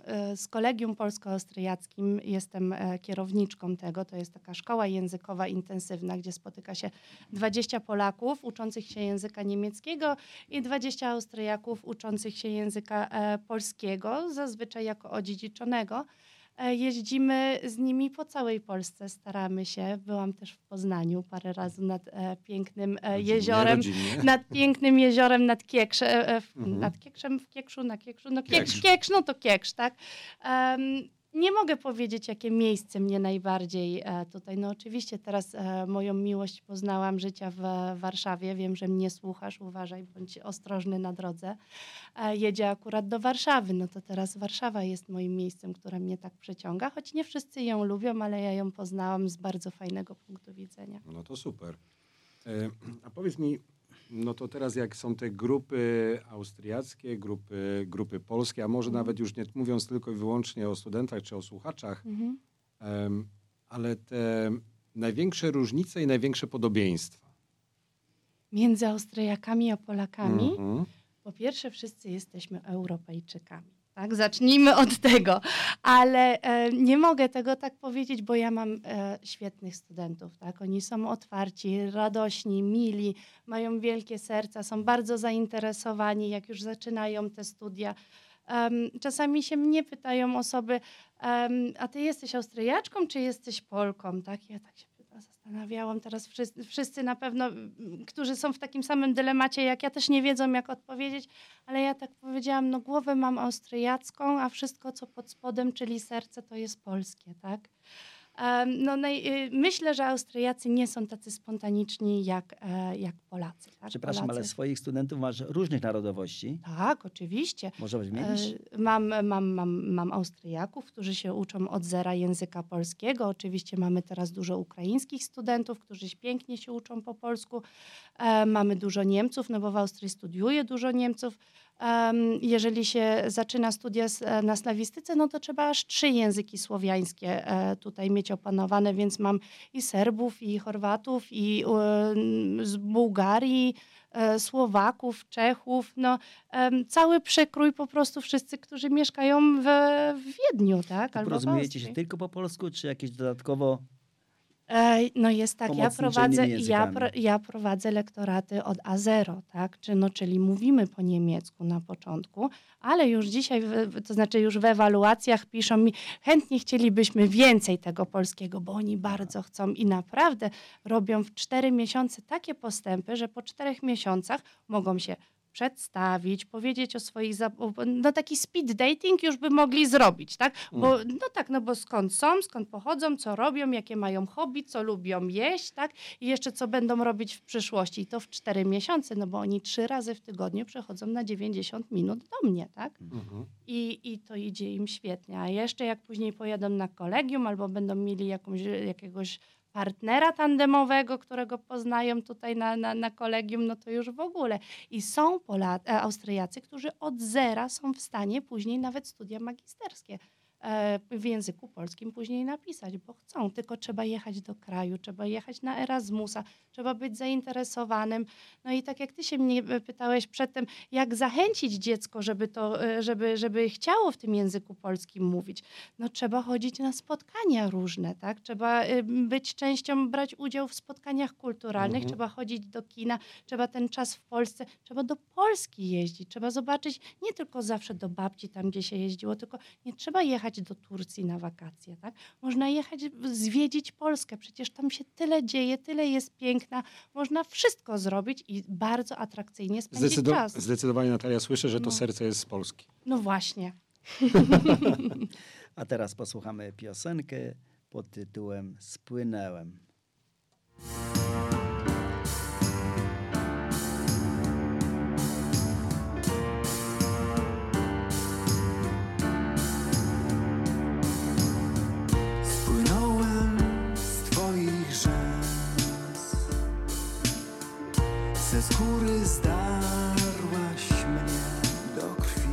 e, z kolegium polsko-austriackim jestem kierowniczką tego. To jest taka szkoła językowa intensywna, gdzie spotyka się 20 Polaków uczących się języka niemieckiego i 20 Austriaków uczących się języka polskiego, zazwyczaj jako odziedziczonego. E, Jeździmy z nimi po całej Polsce, staramy się. Byłam też w Poznaniu parę razy nad e, pięknym e, Rodzinnie, jeziorem rodzinnie. nad pięknym jeziorem nad Kiekrze, e, w, Mhm. nad Kiekszem, w Kiekszu, na Kiekszu, no Kieksz. Kieksz, Kieksz no to Kieksz, tak. Em, nie mogę powiedzieć, jakie miejsce mnie najbardziej e, tutaj, no oczywiście teraz e, moją miłość poznałam życia w Warszawie, wiem, że mnie słuchasz, uważaj, bądź ostrożny na drodze. E, jedzie akurat do Warszawy, no to teraz Warszawa jest moim miejscem, które mnie tak przyciąga, choć nie wszyscy ją lubią, ale ja ją poznałam z bardzo fajnego punktu widzenia. No to super. A powiedz mi, no to teraz jak są te grupy austriackie, grupy, grupy polskie, a może Mhm. nawet już nie mówiąc tylko i wyłącznie o studentach czy o słuchaczach, Mhm. em, ale te największe różnice i największe podobieństwa. Między Austriakami a Polakami Mhm. Po pierwsze, wszyscy jesteśmy Europejczykami. Tak? Zacznijmy od tego, ale e, nie mogę tego tak powiedzieć, bo ja mam e, świetnych studentów. Tak? Oni są otwarci, radośni, mili, mają wielkie serca, są bardzo zainteresowani, jak już zaczynają te studia. Czasami się mnie pytają osoby, a ty jesteś Austriaczką, czy jesteś Polką? Tak? Ja tak się zastanawiałam. Teraz wszyscy, wszyscy na pewno, mm, którzy są w takim samym dylemacie jak ja, też nie wiedzą, jak odpowiedzieć, ale ja tak powiedziałam, no głowę mam austriacką, a wszystko, co pod spodem, czyli serce, to jest polskie, tak? No, y, myślę, że Austriacy nie są tacy spontaniczni jak, e, jak Polacy. Tak? Przepraszam, ale Polacy- swoich studentów masz różnych narodowości. Tak, oczywiście. Może wymienić? E, Mam, mam, mam, mam Austriaków, którzy się uczą od zera języka polskiego. Oczywiście mamy teraz dużo ukraińskich studentów, którzy pięknie się uczą po polsku. E, Mamy dużo Niemców, no bo w Austrii studiuje dużo Niemców. Jeżeli się zaczyna studia e, na slawistyce, no to trzeba aż trzy języki słowiańskie e, tutaj mieć opanowane, więc mam i Serbów, i Chorwatów, i z Bułgarii, e, Słowaków, Czechów, no cały przekrój po prostu wszyscy, którzy mieszkają w, w Wiedniu, tak? Albo w Porozumiejecie się tylko po polsku, czy jakieś dodatkowo No jest tak, ja prowadzę, ja, ja prowadzę lektoraty od A0, tak? Czy, no, czyli mówimy po niemiecku na początku, ale już dzisiaj, to znaczy już w ewaluacjach piszą mi, chętnie chcielibyśmy więcej tego polskiego, bo oni bardzo chcą i naprawdę robią w cztery miesiące takie postępy, że po czterech miesiącach mogą się przedstawić, powiedzieć o swoich, no taki speed dating już by mogli zrobić, tak? Bo, no tak, no bo skąd są, skąd pochodzą, co robią, jakie mają hobby, co lubią jeść, tak? I jeszcze co będą robić w przyszłości. I to w cztery miesiące, no bo oni trzy razy w tygodniu przechodzą na 90 minut do mnie, tak? Mhm. I, I to idzie im świetnie. A jeszcze jak później pojadą na kolegium albo będą mieli jakąś, jakiegoś partnera tandemowego, którego poznają tutaj na, na, na kolegium, no to już w ogóle. I są Pola, e, Austriacy, którzy od zera są w stanie później nawet studia magisterskie w języku polskim później napisać, bo chcą, tylko trzeba jechać do kraju, trzeba jechać na Erasmusa, trzeba być zainteresowanym. No i tak jak ty się mnie e, pytałeś przedtem, jak zachęcić dziecko, żeby, to, e, żeby, żeby chciało w tym języku polskim mówić, no trzeba chodzić na spotkania różne, tak? Trzeba e, być częścią, brać udział w spotkaniach kulturalnych, Mhm. trzeba chodzić do kina, trzeba ten czas w Polsce, trzeba do Polski jeździć, trzeba zobaczyć nie tylko zawsze do babci, tam gdzie się jeździło, tylko nie trzeba jechać do Turcji na wakacje, tak? Można jechać, zwiedzić Polskę, przecież tam się tyle dzieje, tyle jest piękna, można wszystko zrobić i bardzo atrakcyjnie spędzić Zdecydo- czas. zdecydowanie Natalia słyszę, że to No. serce jest z Polski. No właśnie. A teraz posłuchamy piosenkę pod tytułem Spłynęłem. Skóry zdarłaś mnie do krwi.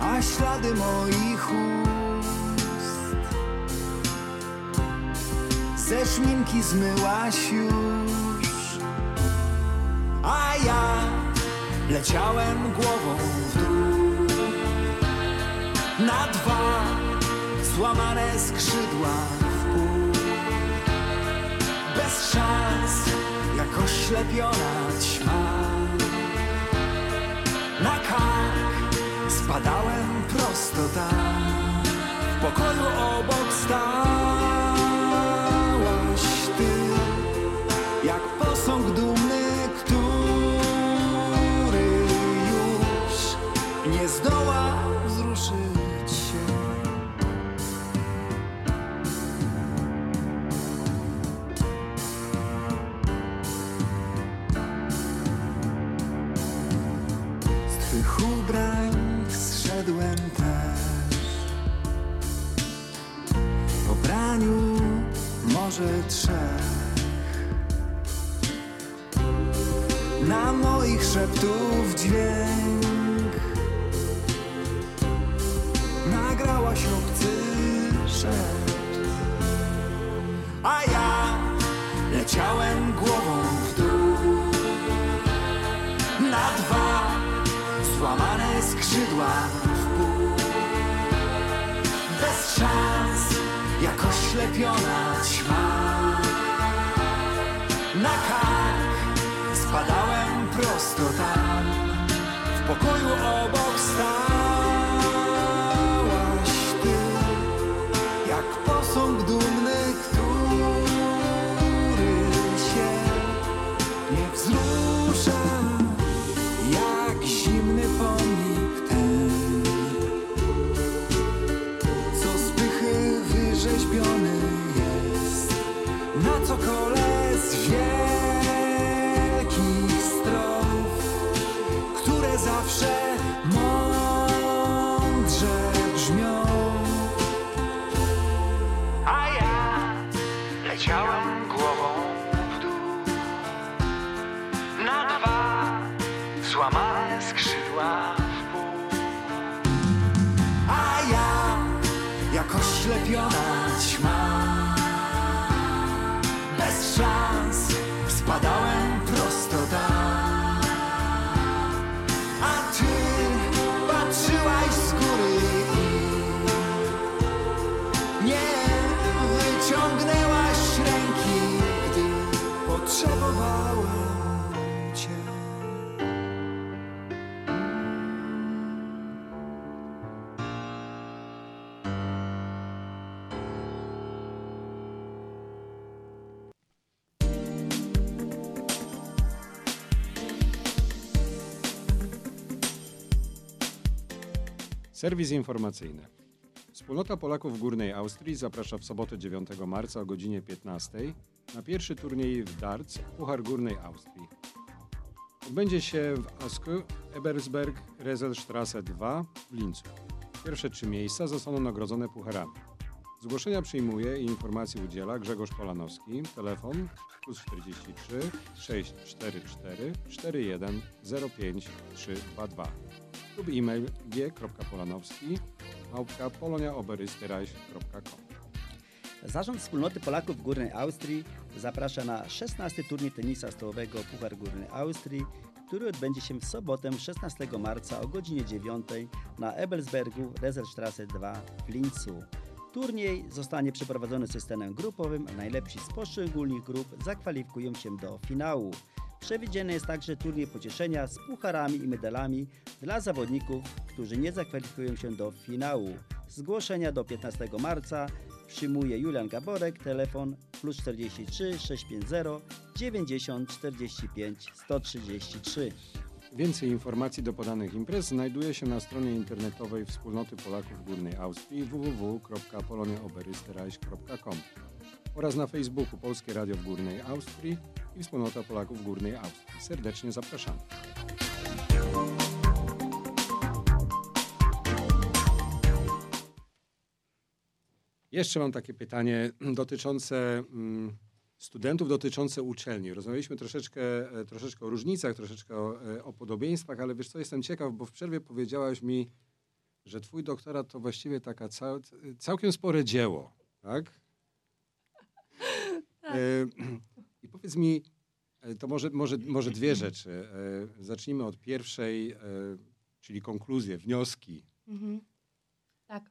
A ślady moich ust Ze szminki zmyłaś już. A ja leciałem głową w dół Na dwa złamane skrzydła w pół. Bez szans, jak oślepiona ćma. Na kark spadałem prosto tam. W pokoju obok stałaś trzech Na moich szeptów dźwięk Nagrałaś obcy szept A ja leciałem głową w dół na dwa złamane skrzydła w pół. Bez szans, jak oślepiona ćma. W Serwis informacyjny. Wspólnota Polaków w Górnej Austrii zaprasza w sobotę 9 marca o godzinie 15 na pierwszy turniej w darts Puchar Górnej Austrii. Odbędzie się w Asku, Ebersberg, Reselstrasse 2 w Lincu. Pierwsze trzy miejsca zostaną nagrodzone pucharami. Zgłoszenia przyjmuje i informacji udziela Grzegorz Polanowski. Telefon plus 43 644 41 05 322 lub e-mail g.polanowski Zarząd Wspólnoty Polaków w Górnej Austrii zaprasza na 16 turniej tenisa stołowego Puchar Górnej Austrii, który odbędzie się w sobotę 16 marca o godzinie 9 na Ebelsbergu, Reserstrasse 2 w Linzu. Turniej zostanie przeprowadzony systemem grupowym, a najlepsi z poszczególnych grup zakwalifikują się do finału. Przewidziany jest także turniej pocieszenia z pucharami i medalami dla zawodników, którzy nie zakwalifikują się do finału. Zgłoszenia do 15 marca przyjmuje Julian Gaborek, telefon plus 43 650 90 45 133. Więcej informacji do podanych imprez znajduje się na stronie internetowej Wspólnoty Polaków Górnej Austrii www.poloniaoberystyreich.com oraz na Facebooku Polskie Radio w Górnej Austrii i Wspólnota Polaków w Górnej Austrii. Serdecznie zapraszamy. Jeszcze mam takie pytanie dotyczące mm, studentów, dotyczące uczelni. Rozmawialiśmy troszeczkę, e, troszeczkę o różnicach, troszeczkę o, e, o podobieństwach, ale wiesz co, jestem ciekaw, bo w przerwie powiedziałaś mi, że twój doktorat to właściwie taka cał, całkiem spore dzieło, tak? E, I powiedz mi, e, to może, może, może dwie rzeczy. E, zacznijmy od pierwszej, czyli konkluzje, wnioski. Mhm. Tak.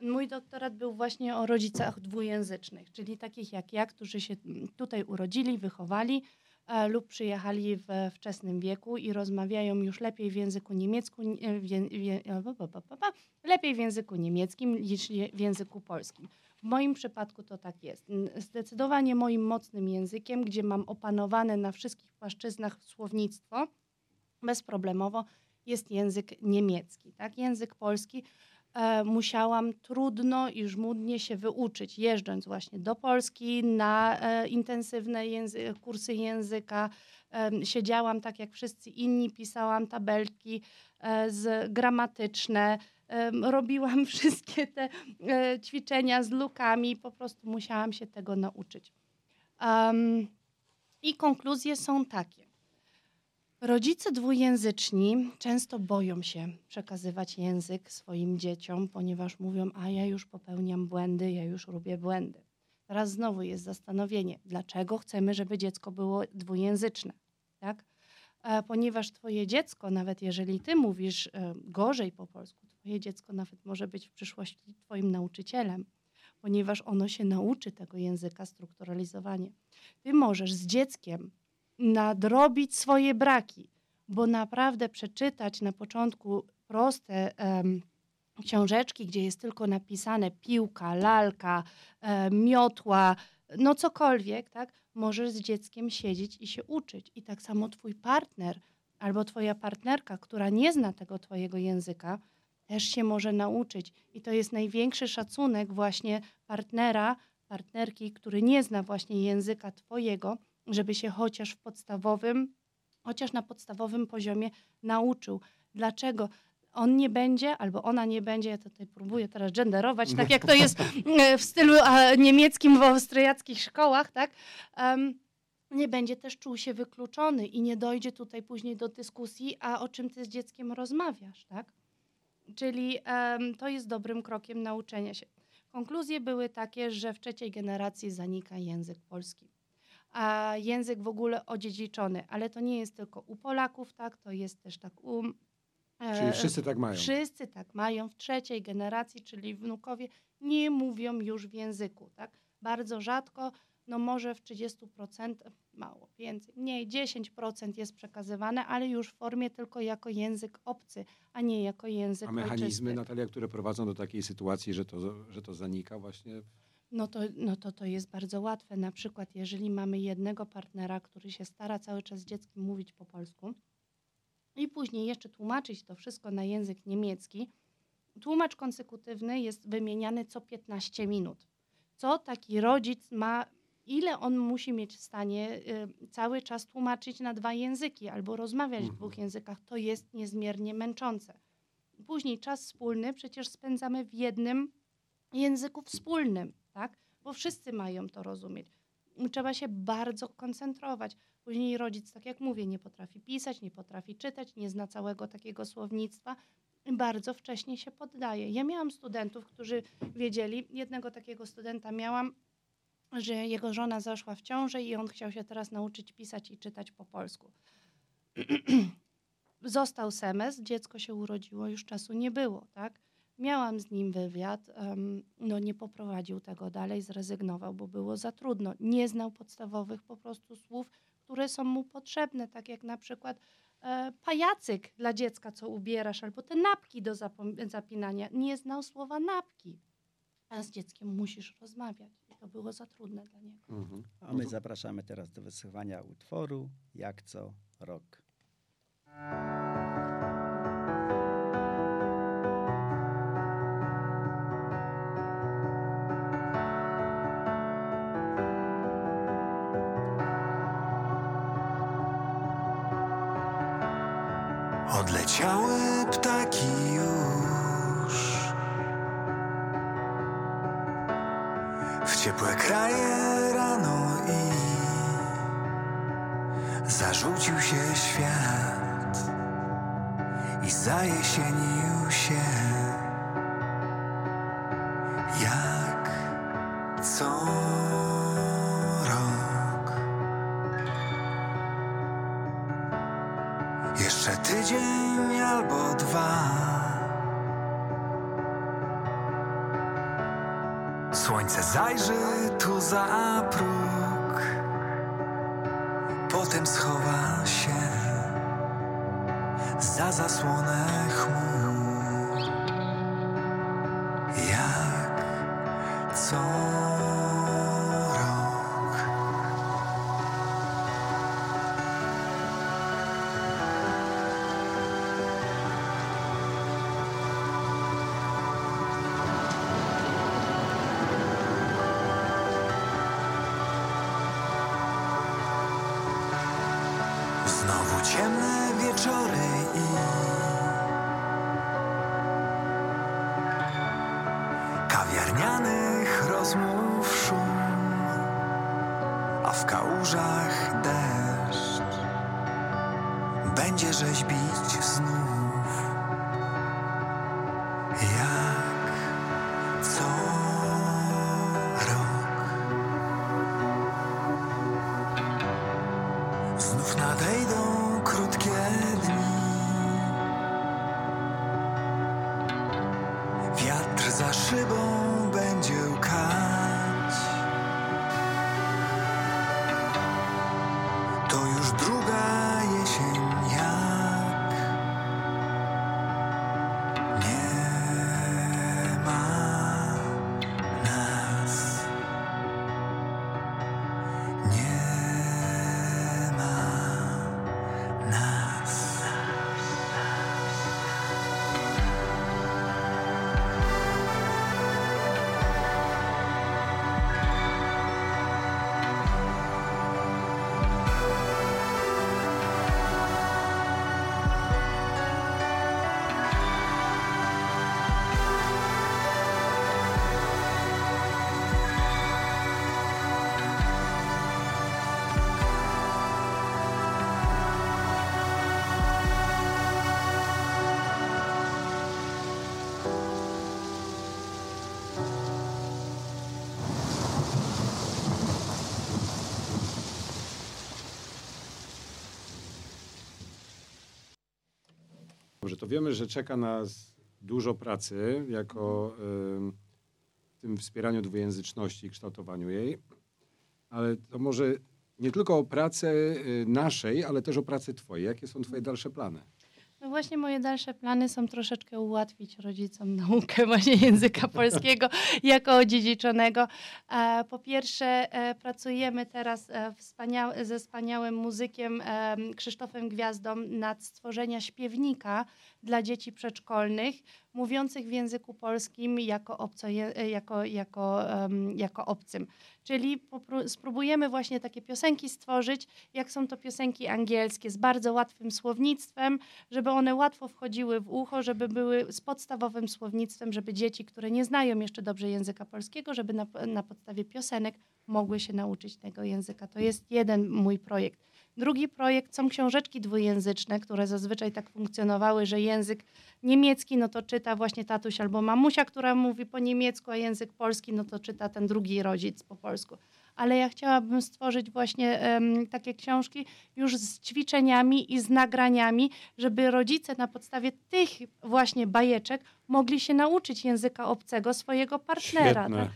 Mój doktorat był właśnie o rodzicach dwujęzycznych, czyli takich jak ja, którzy się tutaj urodzili, wychowali lub przyjechali we wczesnym wieku i rozmawiają już lepiej w języku niemiecku, pa, pa, pa, lepiej w języku niemieckim niż w języku polskim. W moim przypadku to tak jest. Zdecydowanie moim mocnym językiem, gdzie mam opanowane na wszystkich płaszczyznach słownictwo, bezproblemowo jest język niemiecki. Tak? Język polski e, musiałam trudno i żmudnie się wyuczyć, jeżdżąc właśnie do Polski na e, intensywne języ- kursy języka. Em, siedziałam tak jak wszyscy inni, pisałam tabelki e, z gramatyczne, robiłam wszystkie te e, ćwiczenia z lukami, po prostu musiałam się tego nauczyć. Em, I konkluzje są takie. Rodzice dwujęzyczni często boją się przekazywać język swoim dzieciom, ponieważ mówią, a ja już popełniam błędy, ja już robię błędy. Teraz znowu jest zastanowienie, dlaczego chcemy, żeby dziecko było dwujęzyczne, tak? E, ponieważ twoje dziecko, nawet jeżeli ty mówisz e, gorzej po polsku, twoje dziecko nawet może być w przyszłości twoim nauczycielem, ponieważ ono się nauczy tego języka strukturalizowanie. Ty możesz z dzieckiem nadrobić swoje braki, bo naprawdę przeczytać na początku proste em, książeczki, gdzie jest tylko napisane piłka, lalka, e, miotła, no cokolwiek, tak? Możesz z dzieckiem siedzieć i się uczyć. I tak samo twój partner albo twoja partnerka, która nie zna tego twojego języka, też się może nauczyć. I to jest największy szacunek właśnie partnera, partnerki, który nie zna właśnie języka twojego, żeby się chociaż w podstawowym, chociaż na podstawowym poziomie nauczył. Dlaczego? On nie będzie, albo ona nie będzie, ja tutaj próbuję teraz genderować, tak jak to jest e, w stylu niemieckim w austriackich szkołach, tak? Em, nie będzie też czuł się wykluczony i nie dojdzie tutaj później do dyskusji, a o czym ty z dzieckiem rozmawiasz, tak? Czyli em, to jest dobrym krokiem nauczenia się. Konkluzje były takie, że w trzeciej generacji zanika język polski a język w ogóle odziedziczony, ale to nie jest tylko u Polaków, tak, to jest też tak u... e, Czyli wszyscy tak mają. Wszyscy tak mają. W trzeciej generacji, czyli wnukowie, nie mówią już w języku, tak. Bardzo rzadko, no może w 30%, mało, więcej, mniej, 10% jest przekazywane, ale już w formie tylko jako język obcy, a nie jako język A mechanizmy, ojczysty. Natalia, które prowadzą do takiej sytuacji, że to, że to zanika właśnie? No to, no to to jest bardzo łatwe. Na przykład, jeżeli mamy jednego partnera, który się stara cały czas z dzieckiem mówić po polsku i później jeszcze tłumaczyć to wszystko na język niemiecki, tłumacz konsekutywny jest wymieniany co 15 minut. Co taki rodzic ma, ile on musi mieć w stanie y, cały czas tłumaczyć na dwa języki albo rozmawiać w Mhm. dwóch językach, to jest niezmiernie męczące. Później czas wspólny przecież spędzamy w jednym języku wspólnym, tak? Bo wszyscy mają to rozumieć. Trzeba się bardzo koncentrować. Później rodzic, tak jak mówię, nie potrafi pisać, nie potrafi czytać, nie zna całego takiego słownictwa bardzo wcześnie się poddaje. Ja miałam studentów, którzy wiedzieli, jednego takiego studenta miałam, że jego żona zaszła w ciążę i on chciał się teraz nauczyć pisać i czytać po polsku. Został semestr, dziecko się urodziło, już czasu nie było, tak? Miałam z nim wywiad, um, no nie poprowadził tego dalej, zrezygnował, bo było za trudno. Nie znał podstawowych po prostu słów, które są mu potrzebne, tak jak na przykład e, pajacyk dla dziecka, co ubierasz, albo te napki do zapinania. Nie znał słowa napki, a z dzieckiem musisz rozmawiać. To było za trudne dla niego. Mhm. A my zapraszamy teraz do wysłuchania utworu Jak co rok. Odleciały ptaki już ciepłe kraje rano i zarzucił się świat i zajesienił się co będzie rzeźbić znów. To wiemy, że czeka nas dużo pracy jako w tym wspieraniu dwujęzyczności i kształtowaniu jej, ale to może nie tylko o pracę y, naszej, ale też o pracę twojej. Jakie są twoje dalsze plany? No właśnie moje dalsze plany są troszeczkę ułatwić rodzicom naukę właśnie języka polskiego jako odziedziczonego. E, Po pierwsze e, pracujemy teraz e, ze wspaniałym muzykiem Krzysztofem Gwiazdą nad stworzenia śpiewnika dla dzieci przedszkolnych mówiących w języku polskim jako, obco, jako, jako, em, jako obcym. Czyli spróbujemy właśnie takie piosenki stworzyć, jak są to piosenki angielskie, z bardzo łatwym słownictwem, żeby one łatwo wchodziły w ucho, żeby były z podstawowym słownictwem, żeby dzieci, które nie znają jeszcze dobrze języka polskiego, żeby na, na podstawie piosenek mogły się nauczyć tego języka. To jest jeden mój projekt. Drugi projekt są książeczki dwujęzyczne, które zazwyczaj tak funkcjonowały, że język niemiecki no to czyta właśnie tatuś albo mamusia, która mówi po niemiecku, a język polski no to czyta ten drugi rodzic po polsku. Ale ja chciałabym stworzyć właśnie em, takie książki już z ćwiczeniami i z nagraniami, żeby rodzice na podstawie tych właśnie bajeczek mogli się nauczyć języka obcego swojego partnera. Tak?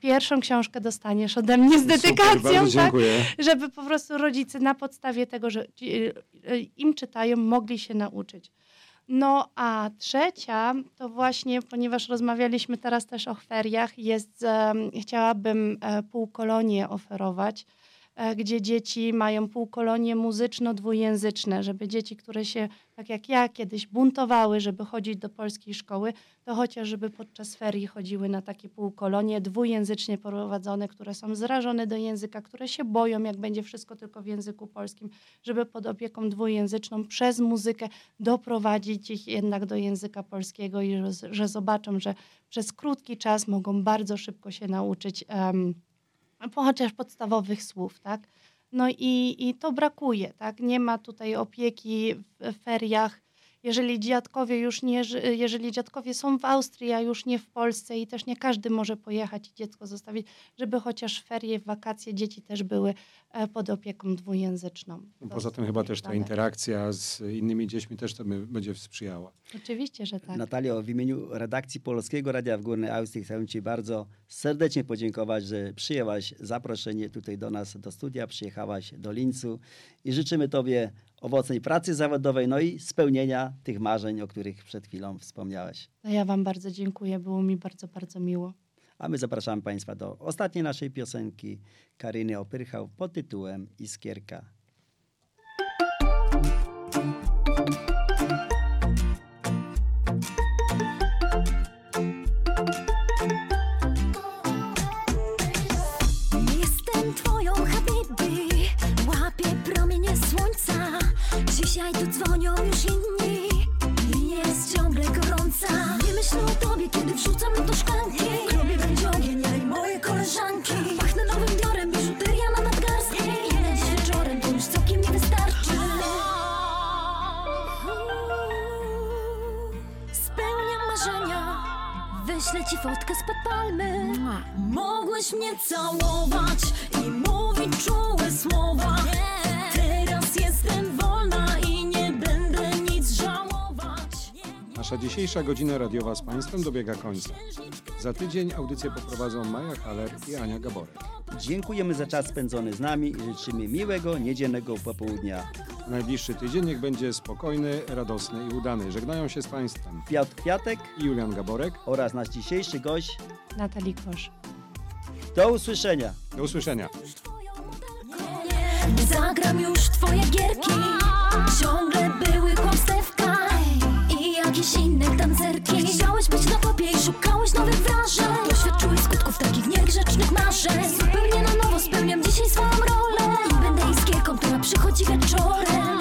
Pierwszą książkę dostaniesz ode mnie z Super, dedykacją, bardzo tak? żeby po prostu rodzice na podstawie tego, że y, im czytają, mogli się nauczyć. No a trzecia to właśnie, ponieważ rozmawialiśmy teraz też o feriach, jest, chciałabym e, półkolonie oferować, gdzie dzieci mają półkolonie muzyczno-dwujęzyczne, żeby dzieci, które się, tak jak ja, kiedyś buntowały, żeby chodzić do polskiej szkoły, to chociaż żeby podczas ferii chodziły na takie półkolonie dwujęzycznie prowadzone, które są zrażone do języka, które się boją, jak będzie wszystko tylko w języku polskim, żeby pod opieką dwujęzyczną przez muzykę doprowadzić ich jednak do języka polskiego i że, że zobaczą, że przez krótki czas mogą bardzo szybko się nauczyć po chociaż podstawowych słów, tak? No i, i to brakuje, tak? Nie ma tutaj opieki w feriach. Jeżeli dziadkowie już nie, jeżeli dziadkowie są w Austrii, a już nie w Polsce i też nie każdy może pojechać i dziecko zostawić, żeby chociaż ferie, wakacje dzieci też były e, pod opieką dwujęzyczną. To Poza tym chyba też ta interakcja z innymi dziećmi też to będzie sprzyjała. Oczywiście, że tak. Natalio, w imieniu redakcji Polskiego Radia w Górnej Austrii chcę Ci bardzo serdecznie podziękować, że przyjęłaś zaproszenie tutaj do nas, do studia, przyjechałaś do Lincu i życzymy Tobie owocnej pracy zawodowej, no i spełnienia tych marzeń, o których przed chwilą wspomniałeś. To ja Wam bardzo dziękuję, było mi bardzo, bardzo miło. A my zapraszamy Państwa do ostatniej naszej piosenki Karyny Opyrchał pod tytułem Iskierka. Dzisiaj tu dzwonią już inni Linia jest ciągle gorąca. Nie myślę o tobie, kiedy wrzucam do szklanki. W klubie będzie ogień, ja i moje koleżanki. Pachnę nowym biorem, biżuteria na nadgarstki. Ile dziś wieczorem, to już całkiem nie wystarczy. Spełniam marzenia Wyślę ci fotkę spod palmy. Mogłeś mnie całować I mówić czułe słowa Nasza dzisiejsza godzina radiowa z Państwem dobiega końca. Za tydzień audycję poprowadzą Maja Haller i Ania Gaborek. Dziękujemy za czas spędzony z nami i życzymy miłego, niedzielnego popołudnia. Najbliższy tydzień niech będzie spokojny, radosny i udany. Żegnają się z Państwem Piotr Kwiatek i Julian Gaborek. oraz nasz dzisiejszy gość. Natalii Kosz. Do usłyszenia. Do usłyszenia. Zagram już twoje gierki Ciągle I jakieś inne tancerki. Chciałeś być na topie i szukałeś nowych wrażeń. Doświadczyłeś skutków takich niegrzecznych marzeń. Zupełnie na nowo spełniam dzisiaj swoją rolę. I będę iskierką, która przychodzi wieczorem.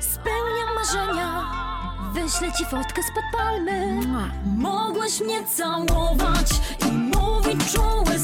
Spełniam marzenia. Wyślę ci fotkę spod palmy. Mogłeś mnie całować I mówić czułe